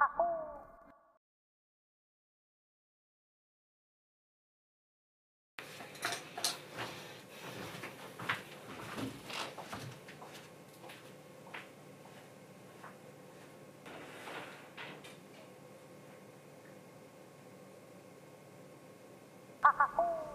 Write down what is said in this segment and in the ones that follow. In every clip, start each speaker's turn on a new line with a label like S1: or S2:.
S1: Ha ha ha!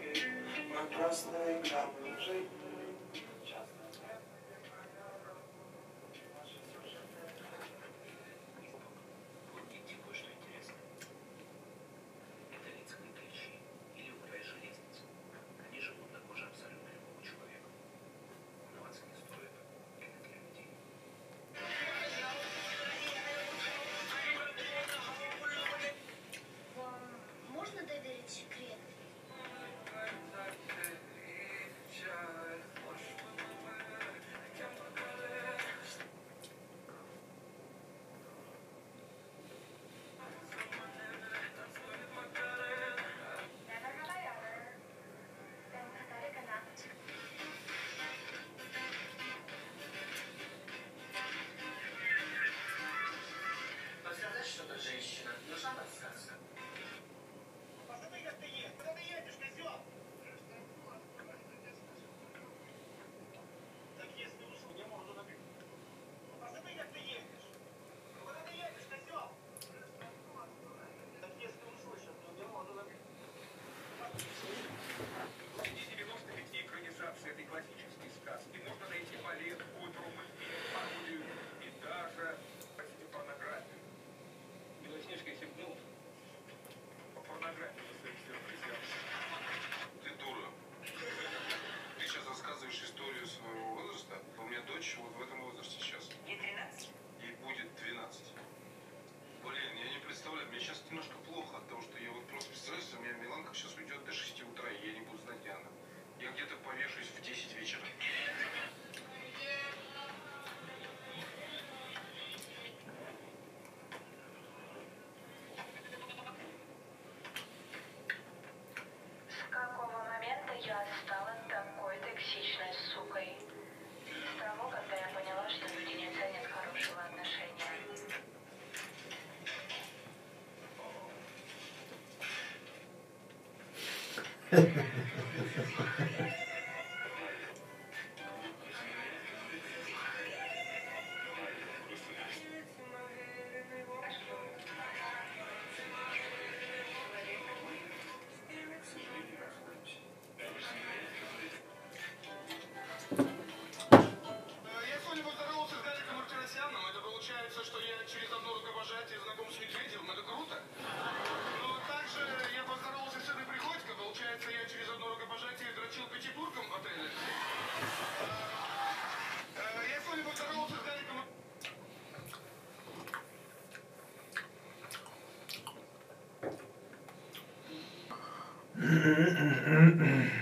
S1: Шаги Мы просто играем повешусь в 10 вечера.
S2: С какого момента я стала такой токсичной сукой? С того, когда я поняла, что люди не ценят хорошего отношения.
S3: Я дрочил пятитурком в отеле. Э, Я сегодня поздоровался с Гариком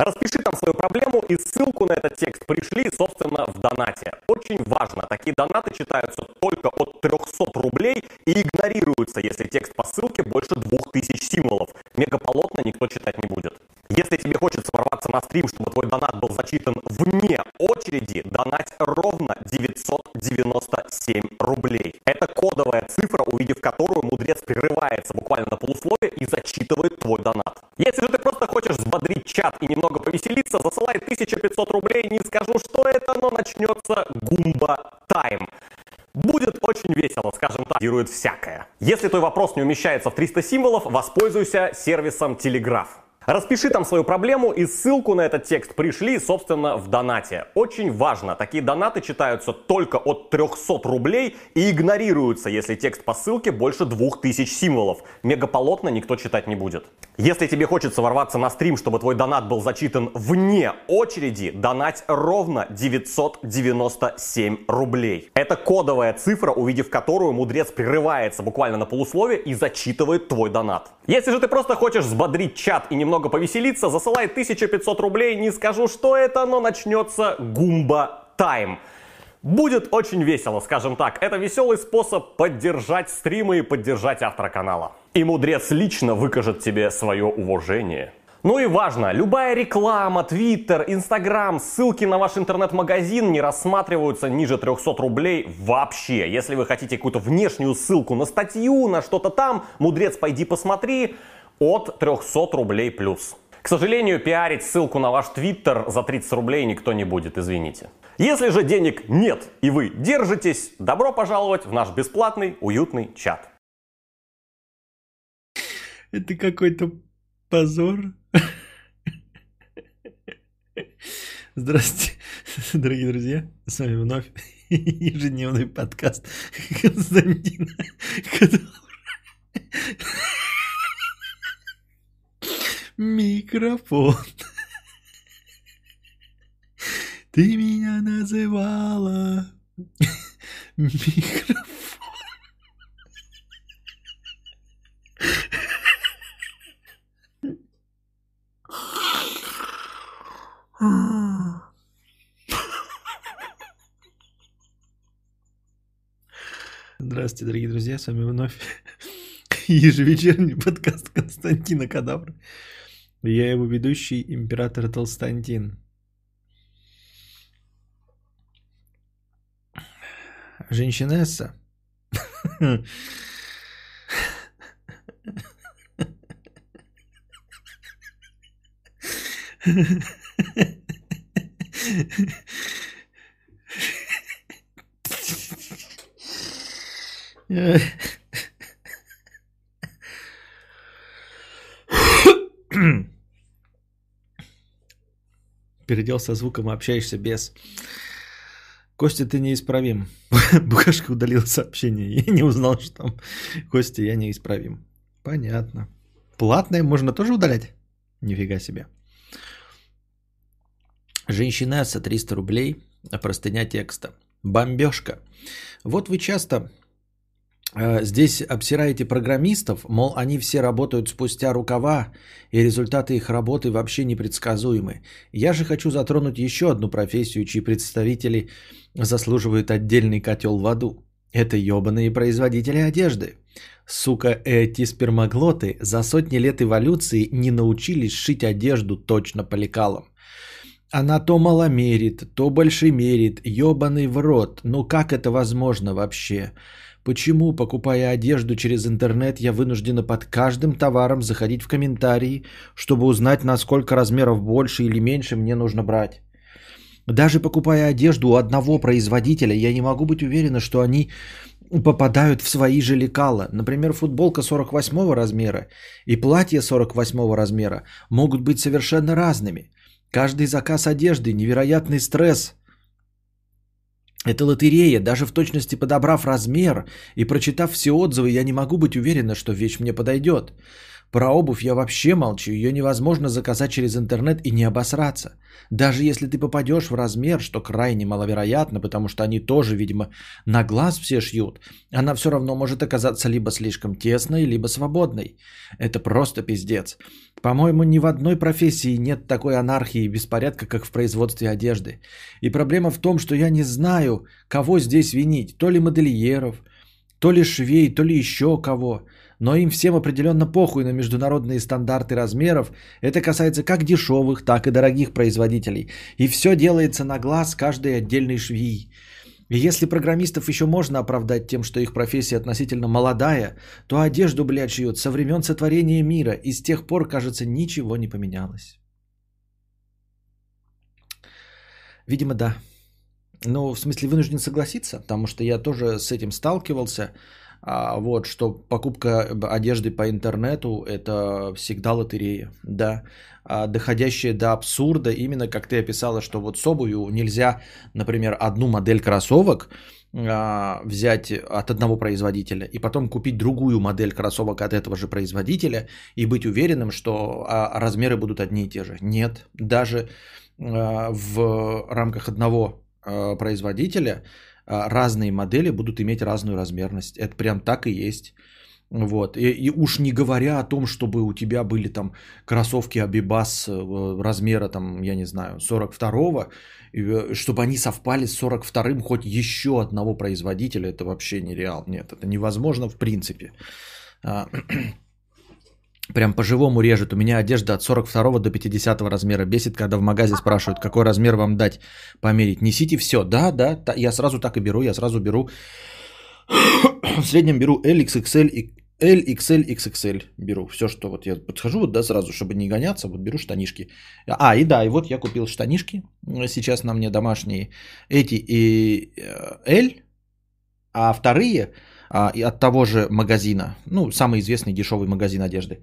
S4: Распиши там свою проблему и ссылку на этот текст пришли, собственно, в донате. Очень важно, такие донаты читаются только от 300 рублей и игнорируются, если текст по ссылке больше 2000 символов. Мегаполотно никто читать не будет. Если тебе хочется ворваться на стрим, чтобы твой донат был зачитан вне очереди, донать ровно 997 рублей. Это кодовая цифра, увидев которую мудрец прерывается буквально на полусловие и зачитывает твой донат. Если же ты просто хочешь взбодрить чат и немного повеселиться, засылай 1500 рублей, не скажу, что это, но начнется гумба тайм. Будет очень весело, скажем так, всякое. Если твой вопрос не умещается в 300 символов, воспользуйся сервисом Телеграф. Распиши там свою проблему и ссылку на этот текст пришли, собственно, в донате. Очень важно, такие донаты читаются только от 300 рублей и игнорируются, если текст по ссылке больше 2000 символов. Мегаполотно никто читать не будет. Если тебе хочется ворваться на стрим, чтобы твой донат был зачитан вне очереди, донать ровно 997 рублей. Это кодовая цифра, увидев которую мудрец прерывается буквально на полусловие и зачитывает твой донат. Если же ты просто хочешь взбодрить чат и немного повеселиться, засылай 1500 рублей, не скажу, что это, но начнется гумба тайм. Будет очень весело, скажем так. Это веселый способ поддержать стримы и поддержать автора канала. И мудрец лично выкажет тебе свое уважение. Ну и важно, любая реклама, твиттер, инстаграм, ссылки на ваш интернет-магазин не рассматриваются ниже 300 рублей вообще. Если вы хотите какую-то внешнюю ссылку на статью, на что-то там, мудрец, пойди посмотри, от 300 рублей плюс. К сожалению, пиарить ссылку на ваш твиттер за 30 рублей никто не будет, извините. Если же денег нет и вы держитесь, добро пожаловать в наш бесплатный уютный чат.
S5: Это какой-то позор. Здравствуйте, дорогие друзья. С вами вновь ежедневный подкаст Константина Микрофон. Ты меня называла микрофон. Здравствуйте, дорогие друзья, с вами вновь ежевечерний подкаст Константина Кадавра. Я его ведущий, император Толстантин. Женщинесса. Передел со звуком, общаешься без. Костя, ты неисправим. Букашка удалил сообщение. Я не узнал, что там Костя, я неисправим. Понятно. Платное можно тоже удалять? Нифига себе. Женщина за 300 рублей, а простыня текста. Бомбежка. Вот вы часто здесь обсираете программистов, мол, они все работают спустя рукава, и результаты их работы вообще непредсказуемы. Я же хочу затронуть еще одну профессию, чьи представители заслуживают отдельный котел в аду. Это ебаные производители одежды. Сука, эти спермоглоты за сотни лет эволюции не научились шить одежду точно по лекалам. Она то мало мерит, то больше мерит, ебаный в рот. Ну как это возможно вообще? Почему, покупая одежду через интернет, я вынуждена под каждым товаром заходить в комментарии, чтобы узнать, насколько размеров больше или меньше мне нужно брать? Даже покупая одежду у одного производителя, я не могу быть уверена, что они попадают в свои же лекала. Например, футболка 48 размера и платье 48 размера могут быть совершенно разными. Каждый заказ одежды – невероятный стресс. Это лотерея, даже в точности подобрав размер и прочитав все отзывы, я не могу быть уверена, что вещь мне подойдет. Про обувь я вообще молчу, ее невозможно заказать через интернет и не обосраться. Даже если ты попадешь в размер, что крайне маловероятно, потому что они тоже, видимо, на глаз все шьют, она все равно может оказаться либо слишком тесной, либо свободной. Это просто пиздец. По-моему, ни в одной профессии нет такой анархии и беспорядка, как в производстве одежды. И проблема в том, что я не знаю, кого здесь винить. То ли модельеров, то ли швей, то ли еще кого но им всем определенно похуй на международные стандарты размеров. Это касается как дешевых, так и дорогих производителей. И все делается на глаз каждой отдельной швеи. И если программистов еще можно оправдать тем, что их профессия относительно молодая, то одежду, блядь, шьют со времен сотворения мира, и с тех пор, кажется, ничего не поменялось. Видимо, да. Ну, в смысле, вынужден согласиться, потому что я тоже с этим сталкивался. А, вот, что покупка одежды по интернету – это всегда лотерея, да. А, доходящая до абсурда, именно как ты описала, что вот с обувью нельзя, например, одну модель кроссовок а, взять от одного производителя и потом купить другую модель кроссовок от этого же производителя и быть уверенным, что а, размеры будут одни и те же. Нет, даже в рамках одного производителя разные модели будут иметь разную размерность. Это прям так и есть. Вот. И, и уж не говоря о том, чтобы у тебя были там кроссовки Абибас э, размера, там, я не знаю, 42-го, и, э, чтобы они совпали с 42-м хоть еще одного производителя, это вообще нереал. Нет, это невозможно в принципе. Прям по-живому режет. У меня одежда от 42 до 50 размера. Бесит, когда в магазе спрашивают, какой размер вам дать померить. Несите все. Да, да, та- я сразу так и беру. Я сразу беру. В среднем беру LXXL и LXL, XXL беру. Все, что вот я подхожу, вот, да, сразу, чтобы не гоняться, вот беру штанишки. А, и да, и вот я купил штанишки. Сейчас на мне домашние. Эти и э, L, а вторые а, и от того же магазина, ну, самый известный дешевый магазин одежды.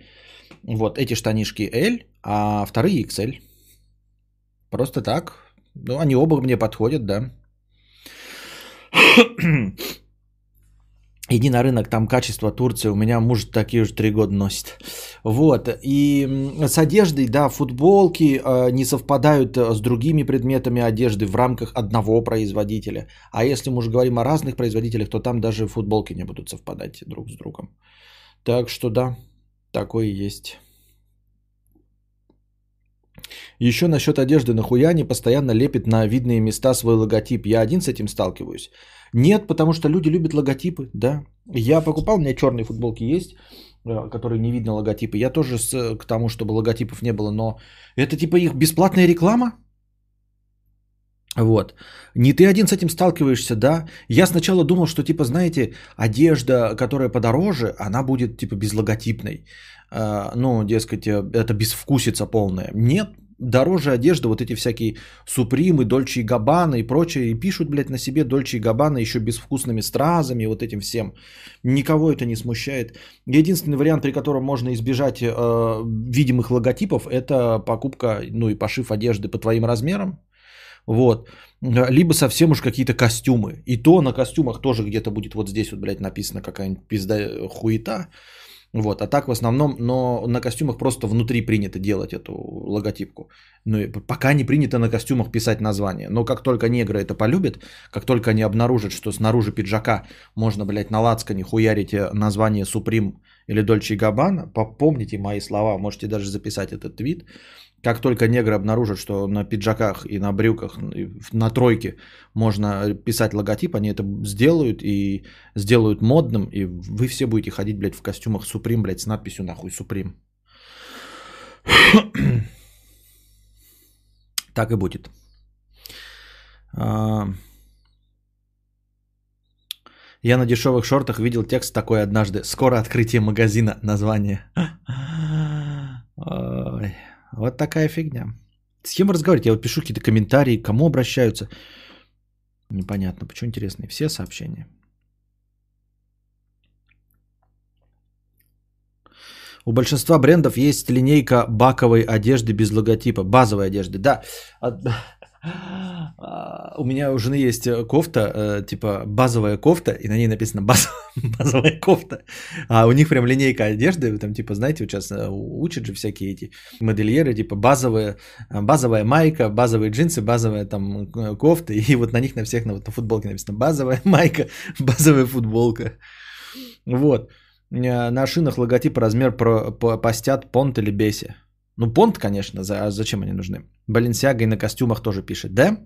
S5: Вот эти штанишки L, а вторые XL. Просто так. Ну, они оба мне подходят, да. Иди на рынок, там качество Турция. У меня муж такие уже три года носит. Вот. И с одеждой, да, футболки э, не совпадают э, с другими предметами одежды в рамках одного производителя. А если мы уже говорим о разных производителях, то там даже футболки не будут совпадать друг с другом. Так что да, такое есть. Еще насчет одежды, нахуя они постоянно лепит на видные места свой логотип? Я один с этим сталкиваюсь. Нет, потому что люди любят логотипы, да. Я покупал, у меня черные футболки есть, э, которые не видно логотипы. Я тоже с, э, к тому, чтобы логотипов не было, но это типа их бесплатная реклама? Вот. Не ты один с этим сталкиваешься, да? Я сначала думал, что, типа, знаете, одежда, которая подороже, она будет, типа, безлоготипной. А, Ну, дескать, э, это безвкусица полная. Нет, дороже одежда, вот эти всякие Супримы, Дольче и Габбана и прочее, и пишут, блядь, на себе Дольче и Габбана еще безвкусными стразами, вот этим всем. Никого это не смущает. Единственный вариант, при котором можно избежать э, видимых логотипов, это покупка, ну и пошив одежды по твоим размерам. Вот. Либо совсем уж какие-то костюмы. И то на костюмах тоже где-то будет вот здесь вот, блядь, написано какая-нибудь пизда хуета. Вот, а так в основном, но на костюмах просто внутри принято делать эту логотипку. Ну, и пока не принято на костюмах писать название. Но как только негры это полюбят, как только они обнаружат, что снаружи пиджака можно, блядь, на лацкане хуярить э, название Supreme или Dolce Gabbana, попомните мои слова, можете даже записать этот твит. Как только негры обнаружат, что на пиджаках и на брюках, и на тройке можно писать логотип, они это сделают и сделают модным, и вы все будете ходить, блядь, в костюмах Supreme, блядь, с надписью нахуй Supreme. Так и будет. А, Я на дешевых шортах видел текст такой однажды. Скоро открытие магазина. Название. Ой, вот такая фигня. С кем вы разговариваете? Я вот пишу какие-то комментарии, к кому обращаются. Непонятно, почему интересные все сообщения. У большинства брендов есть линейка баковой одежды без логотипа, базовой одежды. Да, а, у меня у жены есть э, кофта, э, типа базовая кофта, и на ней написано баз- базовая кофта. А у них прям линейка одежды, там типа, знаете, вот сейчас э, учат же всякие эти модельеры, типа базовая, э, базовая майка, базовые джинсы, базовая там кофта, и вот на них на всех на, вот, на футболке написано базовая майка, базовая футболка. Вот. На шинах логотип размер про, по- постят понт или беси. Ну, понт, конечно, за, а зачем они нужны? Баленсиага и на костюмах тоже пишет, да?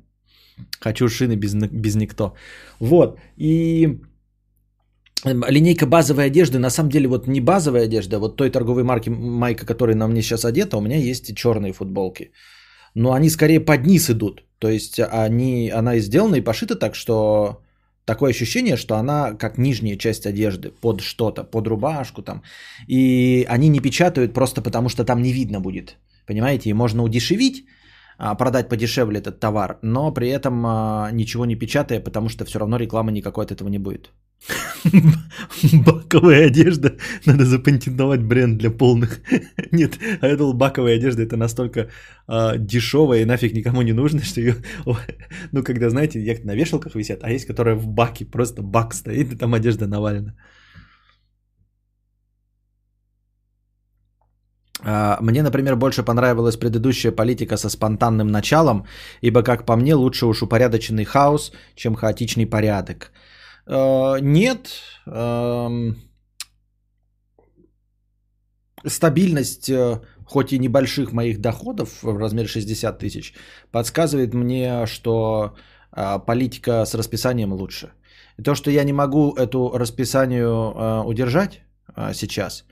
S5: Хочу шины без, без никто. Вот, и эм, линейка базовой одежды, на самом деле, вот не базовая одежда, а вот той торговой марки майка, которая на мне сейчас одета, у меня есть и черные футболки. Но они скорее под низ идут. То есть они, она и сделана и пошита так, что такое ощущение, что она как нижняя часть одежды под что-то, под рубашку там. И они не печатают просто потому, что там не видно будет. Понимаете, и можно удешевить, а, продать подешевле этот товар, но при этом а, ничего не печатая, потому что все равно рекламы никакой от этого не будет. Баковая одежда. Надо запатентовать бренд для полных. Нет, а это баковая одежда, это настолько а, дешевая и нафиг никому не нужно, что ее... Ну, когда, знаете, як на вешалках висят, а есть, которые в баке, просто бак стоит, и там одежда навалена. А, Мне, например, больше понравилась предыдущая политика со спонтанным началом, ибо, как по мне, лучше уж упорядоченный хаос, чем хаотичный порядок. Э, Нет. эм, Стабильность, э, хоть и небольших моих доходов в размере 60 тысяч, подсказывает мне, что э, политика с расписанием лучше. То, что я не могу эту расписанию удержать сейчас,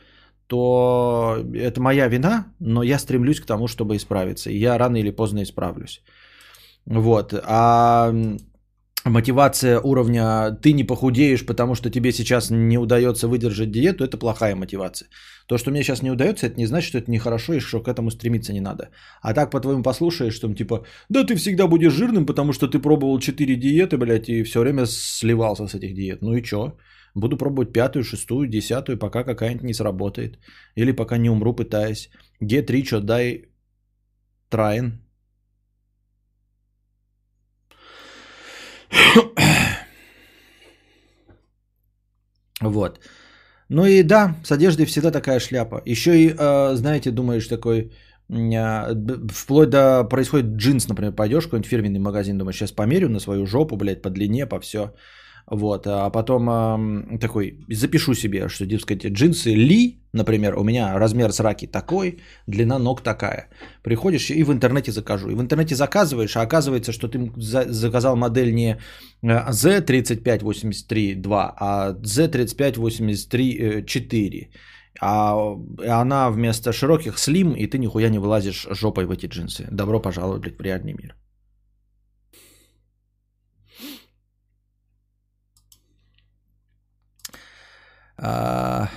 S5: то это моя вина, но я стремлюсь к тому, чтобы исправиться. И я рано или поздно исправлюсь. Вот. А мотивация уровня ты не похудеешь, потому что тебе сейчас не удается выдержать диету, это плохая мотивация. То, что мне сейчас не удается, это не значит, что это нехорошо и что к этому стремиться не надо. А так, по-твоему, послушаешь, что типа, да ты всегда будешь жирным, потому что ты пробовал 4 диеты, блядь, и все время сливался с этих диет. Ну и чё? Буду пробовать пятую, шестую, десятую, пока какая-нибудь не сработает. Или пока не умру, пытаясь. Г3, чё, дай траин. Вот. Ну и да, с одеждой всегда такая шляпа. Еще и, э, знаете, думаешь такой, а, вплоть до происходит джинс, например, пойдешь в какой-нибудь фирменный магазин, думаешь, сейчас померю на свою жопу, блядь, по длине, по все. Вот, а потом эм, такой, запишу себе, что, дескать, джинсы Ли, например, у меня размер сраки такой, длина ног такая. Приходишь и в интернете закажу. И в интернете заказываешь, а оказывается, что ты за- заказал модель не э, Z3583-2, а Z3583-4. А она вместо широких слим, и ты нихуя не вылазишь жопой в эти джинсы. Добро пожаловать, в реальный мир. А,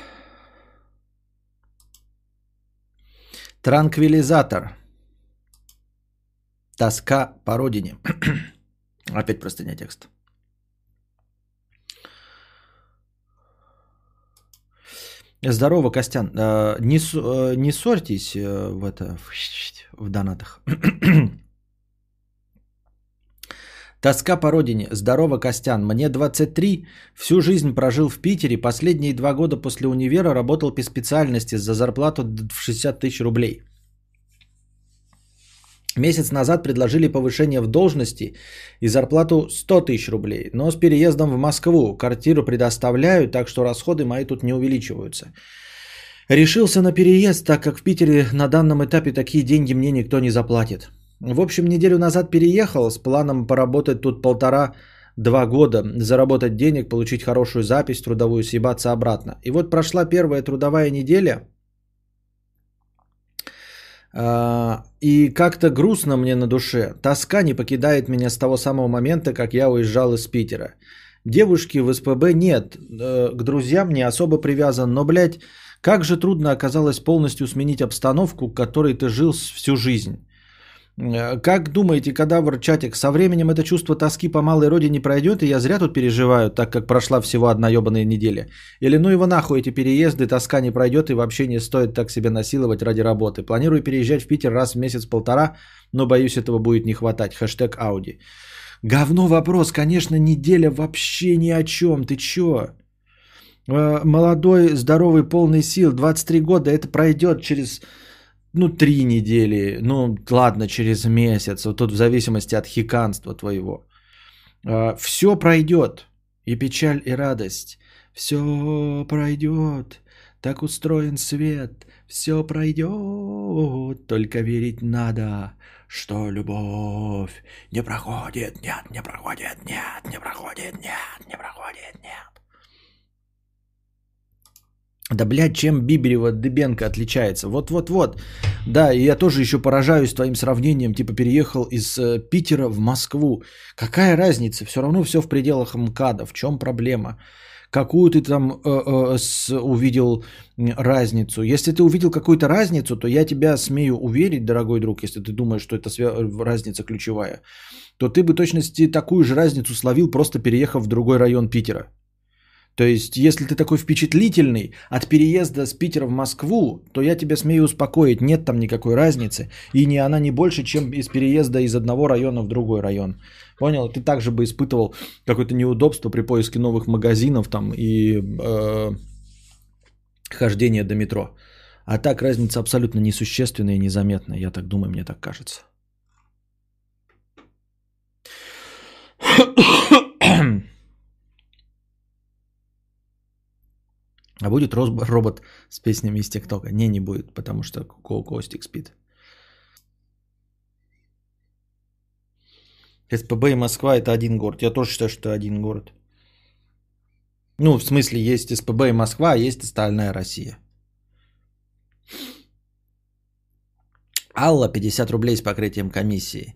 S5: Транквилизатор. Тоска по родине. Опять простыня текст. Здорово, Костян. Э, Не, э, не ссорьтесь э, в это в донатах. Тоска по родине. Здорово, Костян. Мне 23. Всю жизнь прожил в Питере. Последние два года после универа работал по специальности за зарплату в 60 тысяч рублей. Месяц назад предложили повышение в должности и зарплату 100 тысяч рублей. Но с переездом в Москву квартиру предоставляют, так что расходы мои тут не увеличиваются. Решился на переезд, так как в Питере на данном этапе такие деньги мне никто не заплатит. В общем, неделю назад переехал с планом поработать тут полтора-два года, заработать денег, получить хорошую запись трудовую, съебаться обратно. И вот прошла первая трудовая неделя, а, и как-то грустно мне на душе. Тоска не покидает меня с того самого момента, как я уезжал из Питера. Девушки в СПБ нет, э, к друзьям не особо привязан, но, блядь, как же трудно оказалось полностью сменить обстановку, в которой ты жил всю жизнь. Э, Как думаете, кадавр чатик, со временем это чувство тоски по малой родине пройдет, и я зря тут переживаю, так как прошла всего одна ебаная неделя? Или ну его нахуй эти переезды, тоска не пройдет, и вообще не стоит так себя насиловать ради работы. Планирую переезжать в Питер раз в месяц-полтора, но боюсь, этого будет не хватать. Хэштег Ауди. Говно вопрос, конечно, неделя вообще ни о чем. Ты чё? Э, Молодой, здоровый, полный сил, 23 года, это пройдет через ну, три недели, ну, ладно, через месяц, вот тут в зависимости от хиканства твоего. Все пройдет, и печаль, и радость. Все пройдет, так устроен свет, все пройдет, только верить надо, что любовь не проходит, нет, не проходит, нет, не проходит, нет, не проходит, нет. Да, блядь, чем Биберева Дыбенко отличается? Вот-вот-вот. Да, и я тоже еще поражаюсь твоим сравнением. Типа переехал из э, Питера в Москву. Какая разница? Все равно все в пределах МКАДа. В чем проблема? Какую ты там э, э, с- увидел разницу? Если ты увидел какую-то разницу, то я тебя смею уверить, дорогой друг, если ты думаешь, что это свя- разница ключевая, то ты бы точности такую же разницу словил, просто переехав в другой район Питера. То есть, если ты такой впечатлительный от переезда с Питера в Москву, то я тебя смею успокоить, нет там никакой разницы. И не она не больше, чем из переезда из одного района в другой район. Понял? Ты также бы испытывал какое-то неудобство при поиске новых магазинов там и э, хождение до метро. А так разница абсолютно несущественная и незаметная. Я так думаю, мне так кажется. А будет робот с песнями из ТикТока? Не, не будет, потому что Ко- Костик спит. СПБ и Москва это один город. Я тоже считаю, что это один город. Ну, в смысле, есть СПБ и Москва, а есть остальная Россия. Алла, 50 рублей с покрытием комиссии.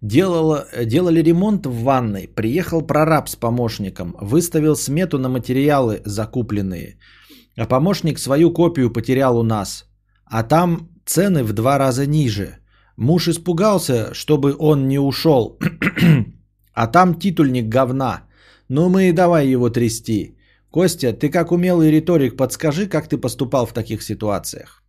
S5: Делала, делали ремонт в ванной. Приехал прораб с помощником. Выставил смету на материалы закупленные. А помощник свою копию потерял у нас. А там цены в два раза ниже. Муж испугался, чтобы он не ушел. а там титульник говна. Ну мы и давай его трясти. Костя, ты как умелый риторик, подскажи, как ты поступал в таких ситуациях?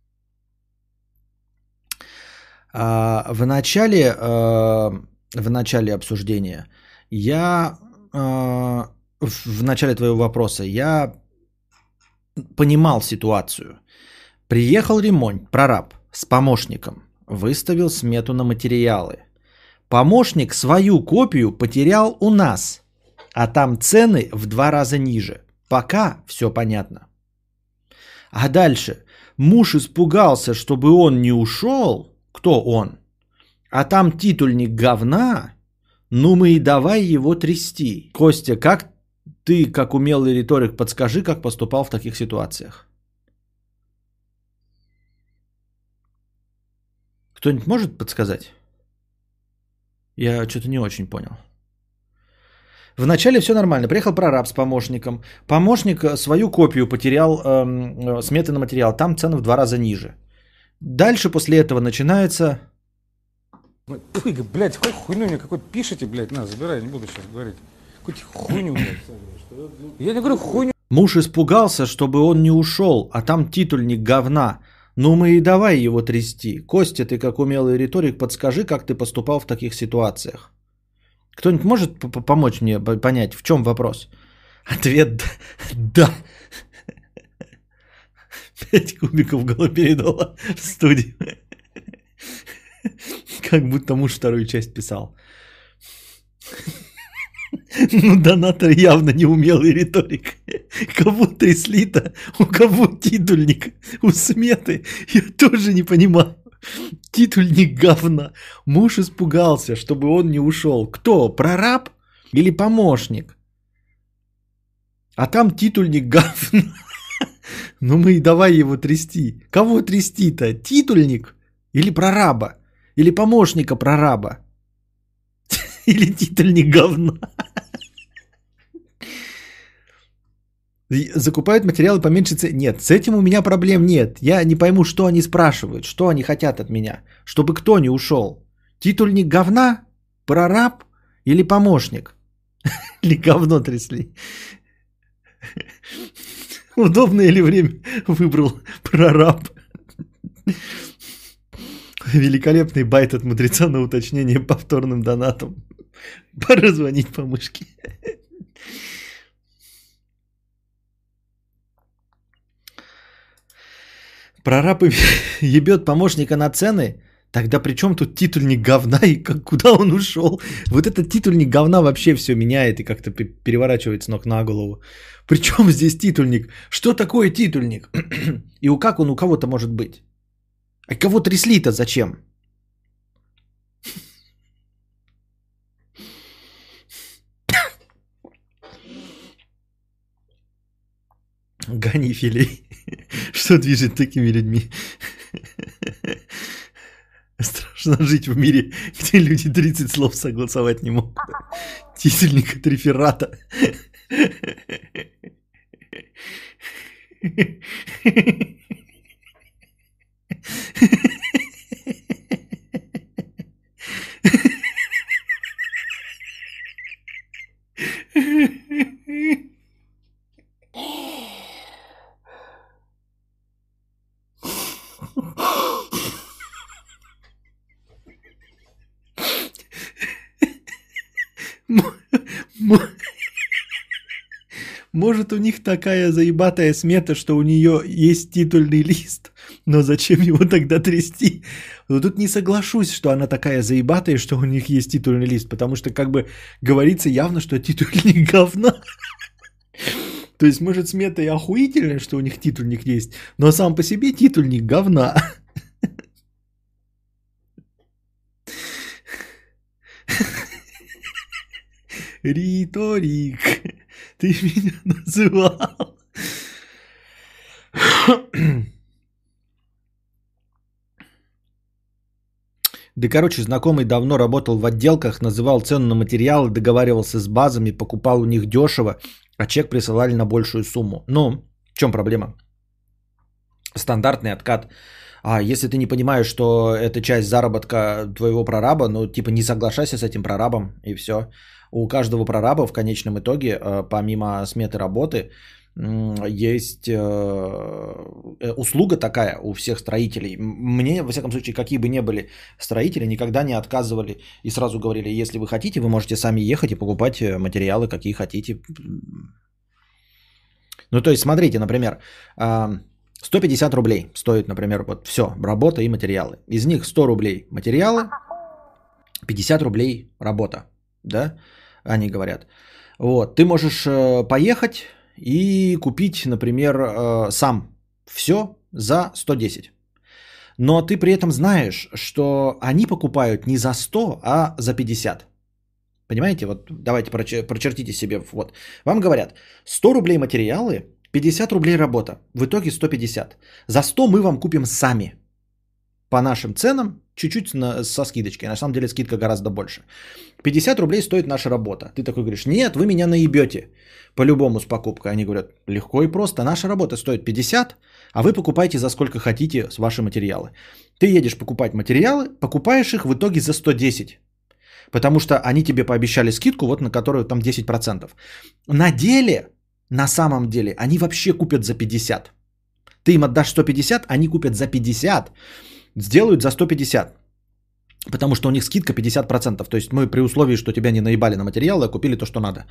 S5: А, в начале, а, в начале обсуждения я а, в начале твоего вопроса я понимал ситуацию. Приехал ремонт, прораб с помощником, выставил смету на материалы. Помощник свою копию потерял у нас, а там цены в два раза ниже. Пока все понятно. А дальше муж испугался, чтобы он не ушел. Кто он? А там титульник говна. Ну мы и давай его трясти. Костя, как ты, как умелый риторик, подскажи, как поступал в таких ситуациях? Кто-нибудь может подсказать? Я что-то не очень понял. Вначале все нормально. Приехал прораб с помощником. Помощник э, свою копию потерял эм, э, сметы на материал. Там цены в два раза ниже. Дальше после этого начинается...
S6: Ой, блядь, хоть хуйню мне какой-то пишите, блядь, на, забирай, не буду сейчас говорить. Какую-то хуйню, блядь. Я не говорю хуйню.
S5: Муж испугался, чтобы он не ушел, а там титульник говна. Ну мы и давай его трясти. Костя, ты как умелый риторик, подскажи, как ты поступал в таких ситуациях. Кто-нибудь может помочь мне понять, в чем вопрос? Ответ да. Пять кубиков галоперидола в студии. Как будто муж вторую часть писал. Ну, донатор явно не умелый риторик. Кого трясли-то? У кого титульник? У сметы? Я тоже не понимаю. Титульник говна. Муж испугался, чтобы он не ушел. Кто? Прораб или помощник? А там титульник говна. Ну мы и давай его трясти. Кого трясти-то? Титульник или прораба? Или помощника прораба? Или титульник говна? И Закупают материалы по меньшей цене. Нет, с этим у меня проблем нет. Я не пойму, что они спрашивают, что они хотят от меня. Чтобы кто не ушел. Титульник говна, прораб или помощник? Или говно трясли? Удобное ли время выбрал прораб? Великолепный байт от мудреца на уточнение повторным донатом. Пора звонить по мышке. Прораб ебет помощника на цены, тогда при чем тут титульник говна и как, куда он ушел? Вот этот титульник говна вообще все меняет и как-то пе- переворачивает с ног на голову. Причем здесь титульник? Что такое титульник? И у как он у кого-то может быть? А кого трясли-то зачем? Гани филей. Что движет такими людьми? Страшно жить в мире, где люди 30 слов согласовать не могут. Тительник от реферата. Может, у них такая заебатая смета, что у нее есть титульный лист, но зачем его тогда трясти? Но тут не соглашусь, что она такая заебатая, что у них есть титульный лист, потому что как бы говорится явно, что титульник говна. То есть, может, смета и охуительная, что у них титульник есть, но сам по себе титульник говна. Риторик, ты меня называл. Да, короче, знакомый давно работал в отделках, называл цену на материалы, договаривался с базами, покупал у них дешево, а чек присылали на большую сумму. Ну, в чем проблема? Стандартный откат. А если ты не понимаешь, что это часть заработка твоего прораба, ну, типа, не соглашайся с этим прорабом, и все. У каждого прораба в конечном итоге, э, помимо сметы работы, есть э, э, услуга такая у всех строителей. Мне, во всяком случае, какие бы ни были строители, никогда не отказывали и сразу говорили, если вы хотите, вы можете сами ехать и покупать материалы, какие хотите. Ну, то есть, смотрите, например, а, 150 рублей стоит, например, вот все, работа и материалы. Из них 100 рублей материалы, 50 рублей работа, да, они говорят. Вот, ты можешь э, поехать и купить, например, э, сам все за 110. Но ты при этом знаешь, что они покупают не за 100, а за 50. Понимаете? Вот давайте проче- прочертите себе. Вот. Вам говорят, 100 рублей материалы, 50 рублей работа. В итоге 150. За 100 мы вам купим сами. По нашим ценам, чуть-чуть на- со скидочкой. На самом деле скидка гораздо больше. 50 рублей стоит наша работа. Ты такой говоришь, нет, вы меня наебете. По-любому с покупкой. Они говорят, легко и просто. Наша работа стоит 50, а вы покупаете за сколько хотите с ваши материалы. Ты едешь покупать материалы, покупаешь их в итоге за 110. Потому что они тебе пообещали скидку, вот на которую там 10%. На деле, на самом деле, они вообще купят за 50. Ты им отдашь 150, они купят за 50, сделают за 150. Потому что у них скидка 50%. То есть мы при условии, что тебя не наебали на материалы, а купили то, что надо.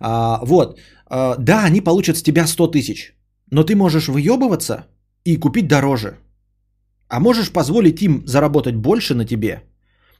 S5: А, вот. А, да, они получат с тебя 100 тысяч. Но ты можешь выебываться и купить дороже. А можешь позволить им заработать больше на тебе,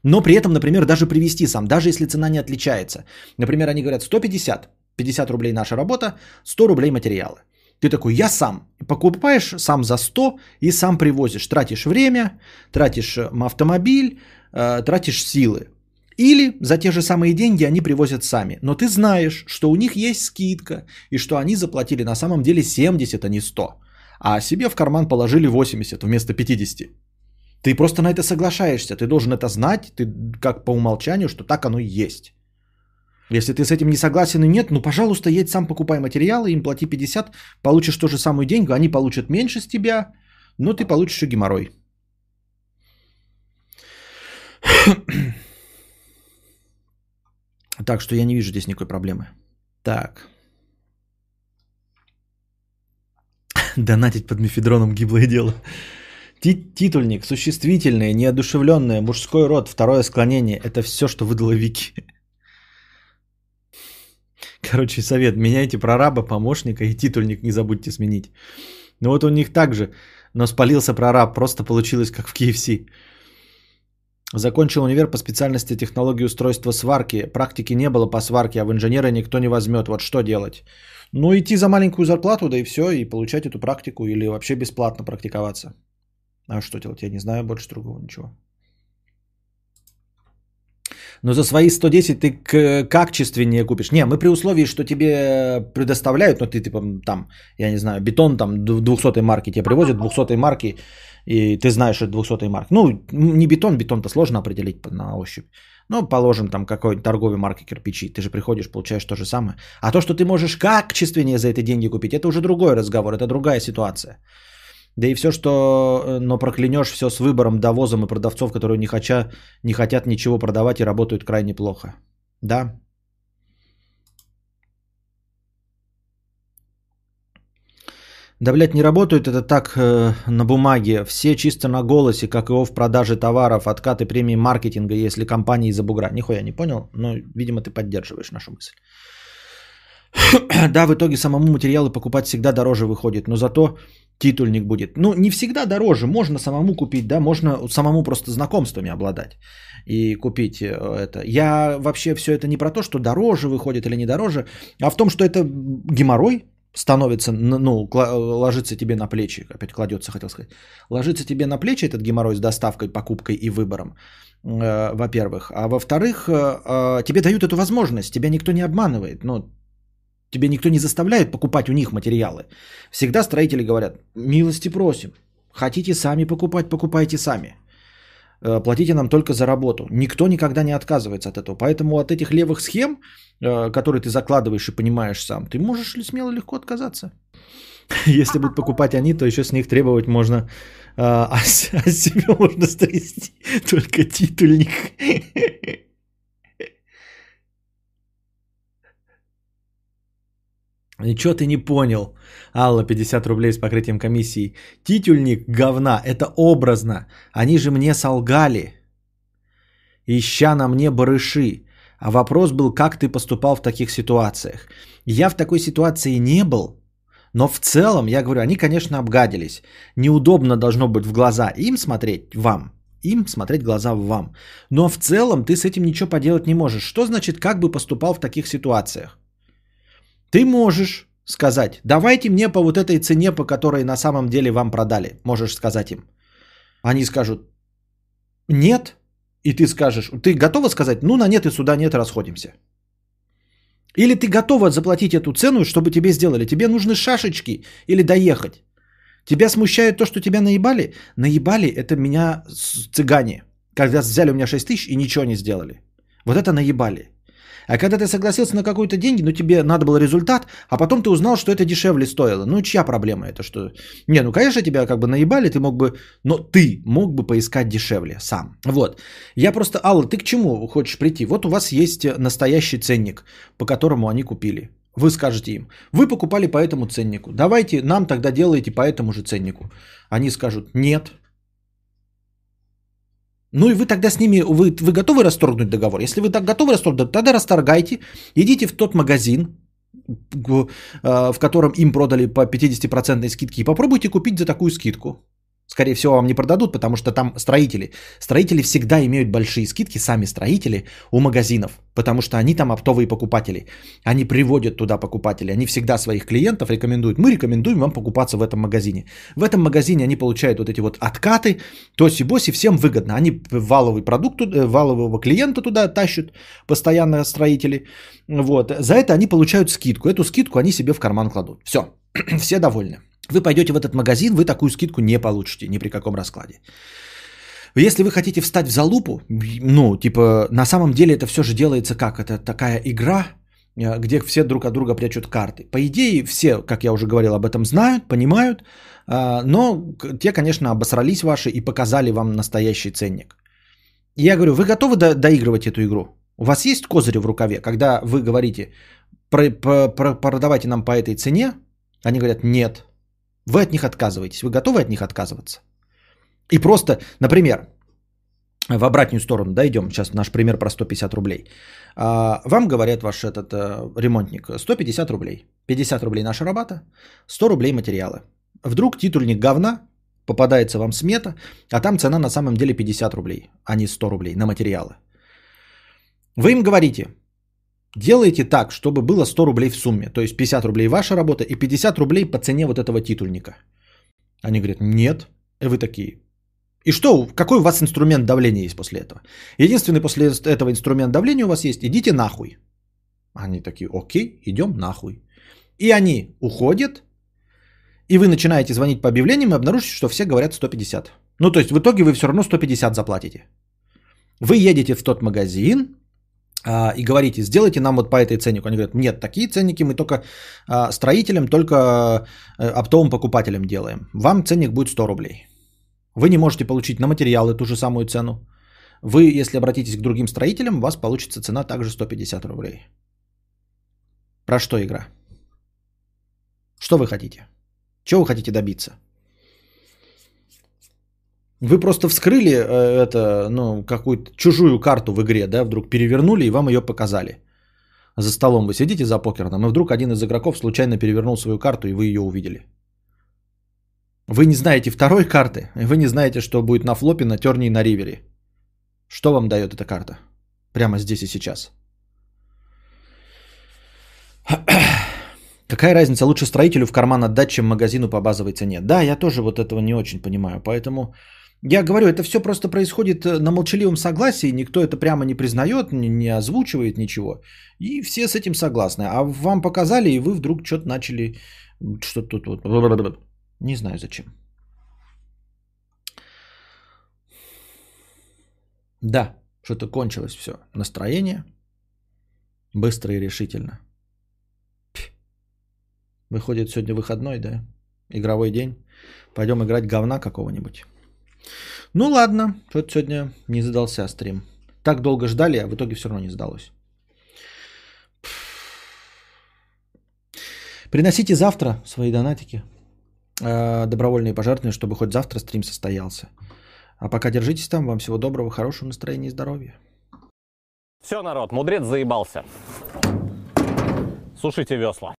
S5: но при этом, например, даже привести сам, даже если цена не отличается. Например, они говорят 150, 50 рублей наша работа, 100 рублей материалы. Ты такой, я сам. Покупаешь сам за 100 и сам привозишь. Тратишь время, тратишь э, автомобиль, э, тратишь силы. Или за те же самые деньги они привозят сами. Но ты знаешь, что у них есть скидка, и что они заплатили на самом деле 70, а не 100. А себе в карман положили 80 вместо 50. Ты просто на это соглашаешься. Ты должен это знать, ты как по умолчанию, что так оно и есть. Если ты с этим не согласен и нет, ну, пожалуйста, едь сам покупай материалы, им плати 50, получишь ту же самую деньгу, они получат меньше с тебя, но ты получишь еще геморрой. Так что я не вижу здесь никакой проблемы. Так. Донатить под мефедроном гиблое дело. Ти- Титульник, существительное, неодушевленное, мужской род, второе склонение. Это все, что выдала Вики. Короче, совет. Меняйте прораба, помощника и титульник не забудьте сменить. Ну вот у них также, но спалился прораб, просто получилось как в KFC. Закончил универ по специальности технологии устройства сварки. Практики не было по сварке, а в инженера никто не возьмет. Вот что делать? Ну, идти за маленькую зарплату, да и все, и получать эту практику, или вообще бесплатно практиковаться. А что делать? Я не знаю больше другого ничего. Но за свои 110 ты к- качественнее купишь. Не, мы при условии, что тебе предоставляют, ну ты типа там, я не знаю, бетон там 200 марки тебе привозят, 200 марки, и ты знаешь, что это 200 марки. Ну, не бетон, бетон-то сложно определить на ощупь. Ну, положим там какой-нибудь торговой марки кирпичи. Ты же приходишь, получаешь то же самое. А то, что ты можешь качественнее за эти деньги купить, это уже другой разговор, это другая ситуация. Да и все, что, э, но проклянешь все с выбором, довозом и продавцов, которые не, хотя, не хотят ничего продавать и работают крайне плохо. Да. Да, блядь, не работают это так э, на бумаге. Все чисто на голосе, как и в продаже товаров, откаты премии маркетинга, если компании из-за бугра. Нихуя не понял, но, видимо, ты поддерживаешь нашу мысль. да, в итоге самому материалы покупать всегда дороже выходит, но зато титульник будет. Ну, не всегда дороже, можно самому купить, да, можно самому просто знакомствами обладать и купить э, это. Я вообще все это не про то, что дороже выходит или не дороже, а в том, что это геморрой становится, ну, ложится тебе на плечи, опять кладется, хотел сказать, ложится тебе на плечи этот геморрой с доставкой, покупкой и выбором, э, во-первых. А во-вторых, э, тебе дают эту возможность, тебя никто не обманывает, ну, Тебе никто не заставляет покупать у них материалы. Всегда строители говорят, милости просим. Хотите сами покупать, покупайте сами. Э, платите нам только за работу. Никто никогда не отказывается от этого. Поэтому от этих левых схем, э, которые ты закладываешь и понимаешь сам, ты можешь ли смело легко отказаться. Если будут покупать они, то еще с них требовать можно, э, а с, а себе можно стрясти только титульник. Ничего ты не понял. Алла, 50 рублей с покрытием комиссии. Титульник говна, это образно. Они же мне солгали. Ища на мне барыши. А вопрос был, как ты поступал в таких ситуациях. Я в такой ситуации не был. Но в целом, я говорю, они, конечно, обгадились. Неудобно должно быть в глаза им смотреть, вам. Им смотреть глаза в вам. Но в целом ты с этим ничего поделать не можешь. Что значит, как бы поступал в таких ситуациях? Ты можешь сказать, давайте мне по вот этой цене, по которой на самом деле вам продали. Можешь сказать им. Они скажут, нет. И ты скажешь, ты готова сказать, ну на нет и сюда нет, расходимся. Или ты готова заплатить эту цену, чтобы тебе сделали. Тебе нужны шашечки или доехать. Тебя смущает то, что тебя наебали? Наебали это меня цыгане. Когда взяли у меня 6 тысяч и ничего не сделали. Вот это наебали. А когда ты согласился на какой-то деньги, ну тебе надо был результат, а потом ты узнал, что это дешевле стоило. Ну чья проблема это? Что... Не, ну конечно тебя как бы наебали, ты мог бы, но ты мог бы поискать дешевле сам. Вот. Я просто, Алла, ты к чему хочешь прийти? Вот у вас есть настоящий ценник, по которому они купили. Вы скажете им, вы покупали по этому ценнику, давайте нам тогда делайте по этому же ценнику. Они скажут, нет, ну и вы тогда с ними, вы, вы готовы расторгнуть договор? Если вы так готовы расторгнуть, тогда расторгайте, идите в тот магазин, э, в котором им продали по 50% скидке, и попробуйте купить за такую скидку. Скорее всего, вам не продадут, потому что там строители. Строители всегда имеют большие скидки, сами строители, у магазинов, потому что они там оптовые покупатели. Они приводят туда покупателей. Они всегда своих клиентов рекомендуют. Мы рекомендуем вам покупаться в этом магазине. В этом магазине они получают вот эти вот откаты, тоси-боси, всем выгодно. Они валовый продукт, э, валового клиента туда тащат, постоянно строители. Вот. За это они получают скидку. Эту скидку они себе в карман кладут. Все, все довольны. Вы пойдете в этот магазин, вы такую скидку не получите ни при каком раскладе. Если вы хотите встать в залупу, ну, типа, на самом деле это все же делается как? Это такая игра, э, где все друг от друга прячут карты. По идее, все, как я уже говорил, об этом знают, понимают, э, но те, конечно, обосрались ваши и показали вам настоящий ценник. Я говорю, вы готовы до- доигрывать эту игру? У вас есть козырь в рукаве, когда вы говорите, продавайте нам по этой цене, они говорят, нет, вы от них отказываетесь. Вы готовы от них отказываться? И просто, например, в обратную сторону, да, идем, сейчас наш пример про 150 рублей. А, вам говорят ваш этот э, ремонтник, 150 рублей. 50 рублей наша работа, 100 рублей материалы. Вдруг титульник говна, попадается вам смета, а там цена на самом деле 50 рублей, а не 100 рублей на материалы. Вы им говорите, Делайте так, чтобы было 100 рублей в сумме. То есть 50 рублей ваша работа и 50 рублей по цене вот этого титульника. Они говорят, нет. И вы такие. И что, какой у вас инструмент давления есть после этого? Единственный после этого инструмент давления у вас есть, идите нахуй. Они такие, окей, идем нахуй. И они уходят, и вы начинаете звонить по объявлениям и обнаружите, что все говорят 150. Ну, то есть в итоге вы все равно 150 заплатите. Вы едете в тот магазин, и говорите, сделайте нам вот по этой ценнику. Они говорят, нет, такие ценники мы только а, строителям, только э, оптовым покупателям делаем. Вам ценник будет 100 рублей. Вы не можете получить на материалы ту же самую цену. Вы, если обратитесь к другим строителям, у вас получится цена также 150 рублей. Про что игра? Что вы хотите? Чего вы хотите добиться? Вы просто вскрыли э, это, ну, какую-то чужую карту в игре, да, вдруг перевернули и вам ее показали. За столом вы сидите за покером, и вдруг один из игроков случайно перевернул свою карту, и вы ее увидели. Вы не знаете второй карты, и вы не знаете, что будет на флопе, на терне и на ривере. Что вам дает эта карта? Прямо здесь и сейчас. Какая разница, лучше строителю в карман отдать, чем магазину по базовой цене? Да, я тоже вот этого не очень понимаю, поэтому я говорю, это все просто происходит э, на молчаливом согласии, никто это прямо не признает, не, озвучивает ничего, и все с этим согласны. А вам показали, и вы вдруг что-то начали, что-то тут вот, не знаю зачем. Да, что-то кончилось все. Настроение быстро и решительно. Выходит, сегодня выходной, да? Игровой день. Пойдем играть говна какого-нибудь. Ну ладно, что-то сегодня не задался стрим. Так долго ждали, а в итоге все равно не сдалось. Приносите завтра свои донатики, э, добровольные пожертвования, чтобы хоть завтра стрим состоялся. А пока держитесь там. Вам всего доброго, хорошего настроения и здоровья.
S4: Все, народ, мудрец заебался. Сушите весла.